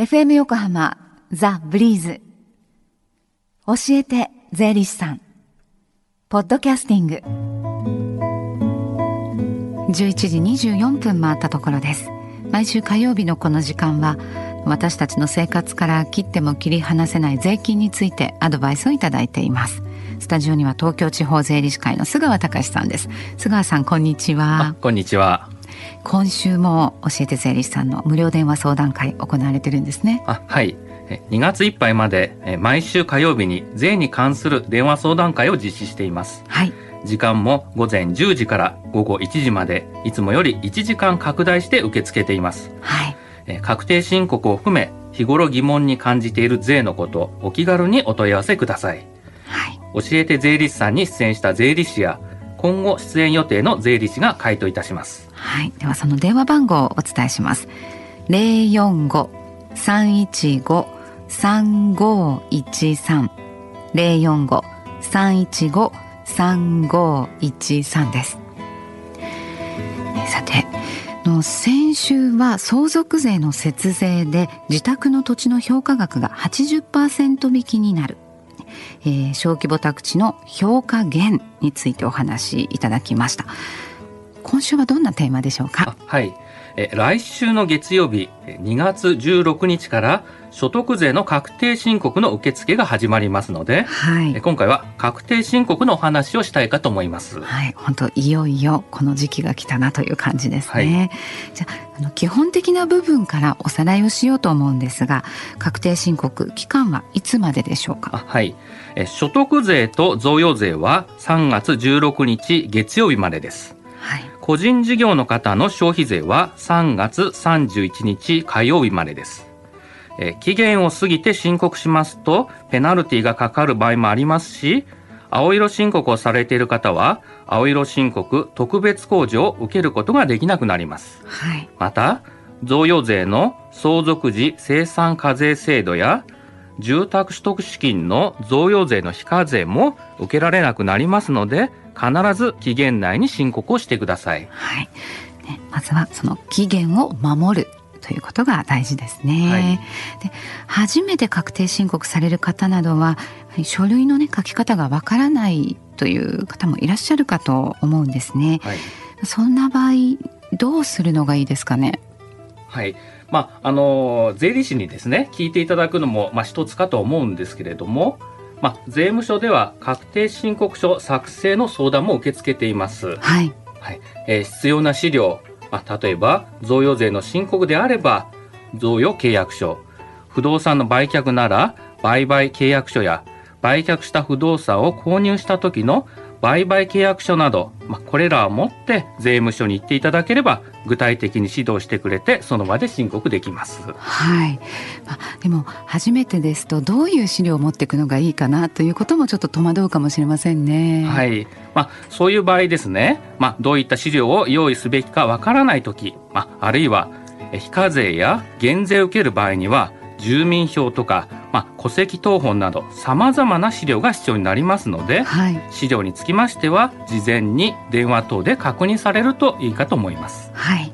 FM 横浜ザ・ブリーズ。教えて税理士さん。ポッドキャスティング。11時24分回ったところです。毎週火曜日のこの時間は私たちの生活から切っても切り離せない税金についてアドバイスをいただいています。スタジオには東京地方税理士会の菅川隆さんです。菅川さんこんにちは。こんにちは。今週も教えて税理士さんの無料電話相談会行われてるんですね。あはい。2月いっぱいまで毎週火曜日に税に関する電話相談会を実施しています。はい。時間も午前10時から午後1時までいつもより1時間拡大して受け付けています。はい。確定申告を含め日頃疑問に感じている税のことお気軽にお問い合わせください。はい。教えて税理士さんに出演した税理士や今後出演予定の税理士が回答いたしますはい。ではその電話番号をお伝えします。045-315-3513 045-315-3513です。さての先週は相続税の節税で自宅の土地の評価額が80%引きになる、えー、小規模宅地の評価減についてお話しいただきました。今週はどんなテーマでしょうか？はいえ来週の月曜日2月16日から所得税の確定申告の受付が始まりますので、はい、今回は確定申告のお話をしたいかと思います。はい、本当いよいよこの時期が来たなという感じですね。はい、じゃああの基本的な部分からおさらいをしようと思うんですが、確定申告期間はいつまででしょうか？はい、え所得税と贈与税は3月16日月曜日までです。はい、個人事業の方の消費税は3月31日火曜日までです。え期限を過ぎて申告しますとペナルティがかかる場合もありますし、青色申告をされている方は青色申告特別控除を受けることができなくなります。はい、また、贈与税の相続時生産課税制度や住宅取得資金の贈与税の非課税も受けられなくなりますので、必ず期限内に申告をしてください。はい。ね、まずはその期限を守るということが大事ですね。はい、で初めて確定申告される方などは書類のね書き方がわからないという方もいらっしゃるかと思うんですね。はい、そんな場合どうするのがいいですかね？はい。まああの税理士にですね聞いていただくのもまあ一つかと思うんですけれども。まあ、税務署では確定申告書作成の相談も受け付けています。はい。はい。えー、必要な資料、まあ、例えば贈与税の申告であれば贈与契約書不動産の売却なら売買契約書や売却した不動産を購入した時の売買契約書など、まあ、これらを持って税務署に行っていただければ具体的に指導してくれてその場で申告できます。はい、まあ、でも初めてですとどういう資料を持っていくのがいいかなということもちょっと戸惑うかもしれませんね。はい、まあ、そういう場合ですね、まあ、どういった資料を用意すべきかわからない時、まあ、あるいは非課税や減税を受ける場合には住民票とか、まあ、戸籍謄本などさまざまな資料が必要になりますので、はい、資料につきましては事前に電話等で確認されるといいかと思います。はい、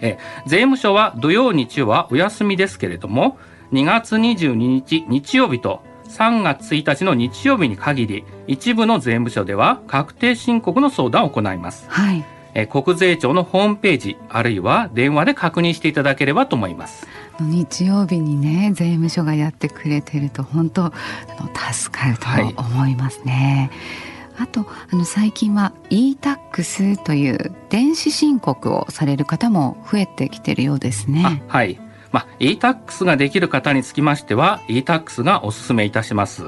え税務署は土曜日はお休みですけれども2月22日日曜日と3月1日の日曜日に限り一部の税務署では確定申告の相談を行います。はい、え国税庁のホームページあるいは電話で確認していただければと思います。日曜日にね税務署がやってくれてると本当助かると思いますね。はい、あとあの最近は e-tax という電子申告をされる方も増えてきてるようですね。はい。まあ、e-tax ができる方につきましては e-tax がお勧めいたします。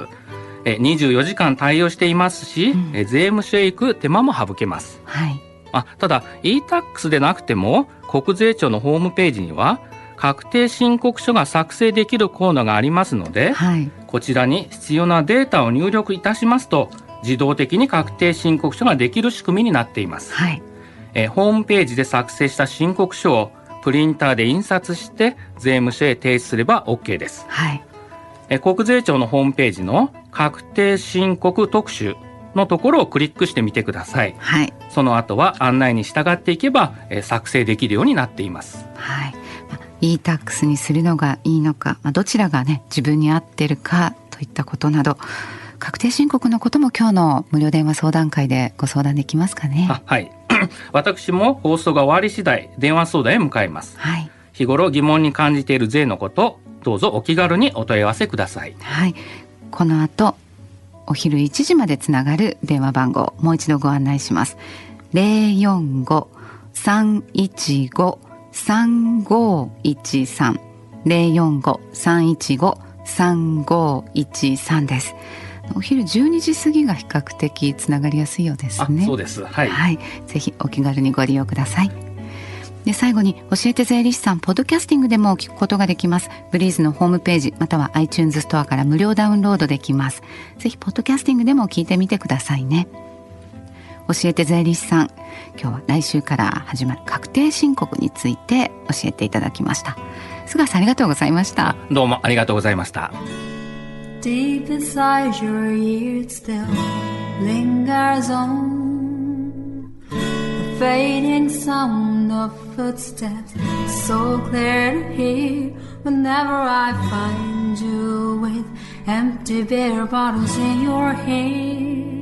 え24時間対応していますし、うん、え税務署へ行く手間も省けます。はい。あただ e-tax でなくても国税庁のホームページには確定申告書が作成できるコーナーがありますので、はい、こちらに必要なデータを入力いたしますと自動的に確定申告書ができる仕組みになっています、はい、えホームページで作成した申告書をプリンターで印刷して税務署へ提出すれば OK です、はい、え国税庁のホームページの確定申告特集のところをクリックしてみてください、はい、その後は案内に従っていけば、え作成できるようになっています。はい e-tax にするのがいいのか、まあ、どちらがね自分に合ってるかといったことなど確定申告のことも今日の無料電話相談会でご相談できますかね。はい。私も放送が終わり次第電話相談へ向かいます、はい、日頃疑問に感じている税のことどうぞお気軽にお問い合わせください。はい。この後お昼1時までつながる電話番号もう一度ご案内します045-315-3513 045-315-3513です。お昼12時過ぎが比較的つながりやすいようですね。そうです。はい、はい、ぜひお気軽にご利用ください。で最後に教えて税理士さんポッドキャスティングでも聞くことができます。ブリーズのホームページまたは iTunes ストアから無料ダウンロードできます。ぜひポッドキャスティングでも聞いてみてくださいね教えて税理士さん今日は来週から始まる確定申告について教えていただきました菅さんありがとうございましたどうもありがとうございました Deep inside your ears still lingers on the fading sound of footsteps, so clear to hear whenever I find you with empty beer bottles in your hand.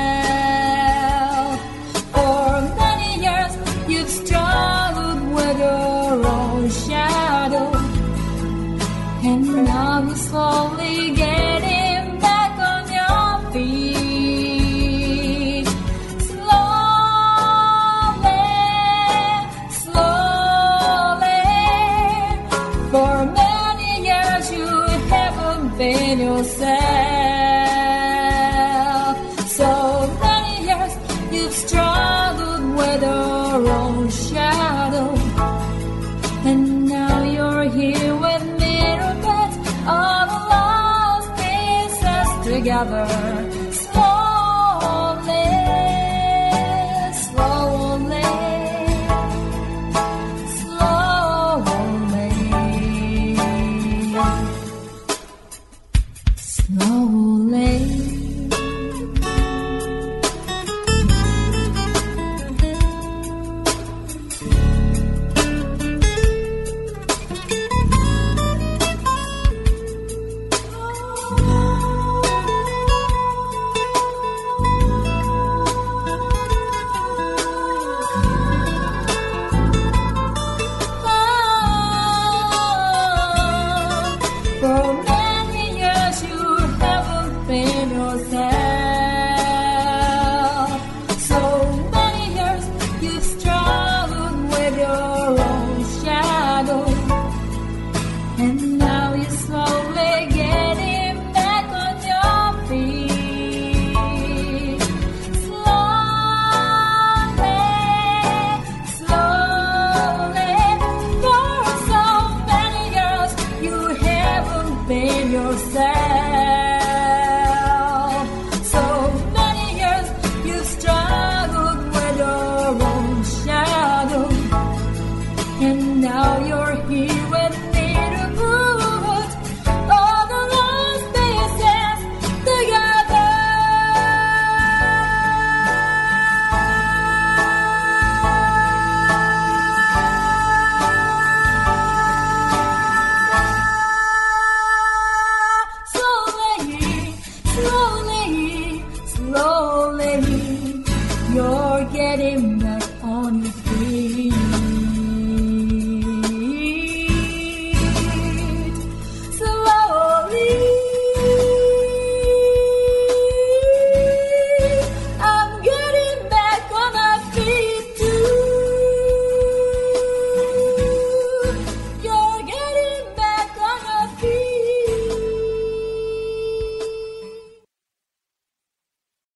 another. so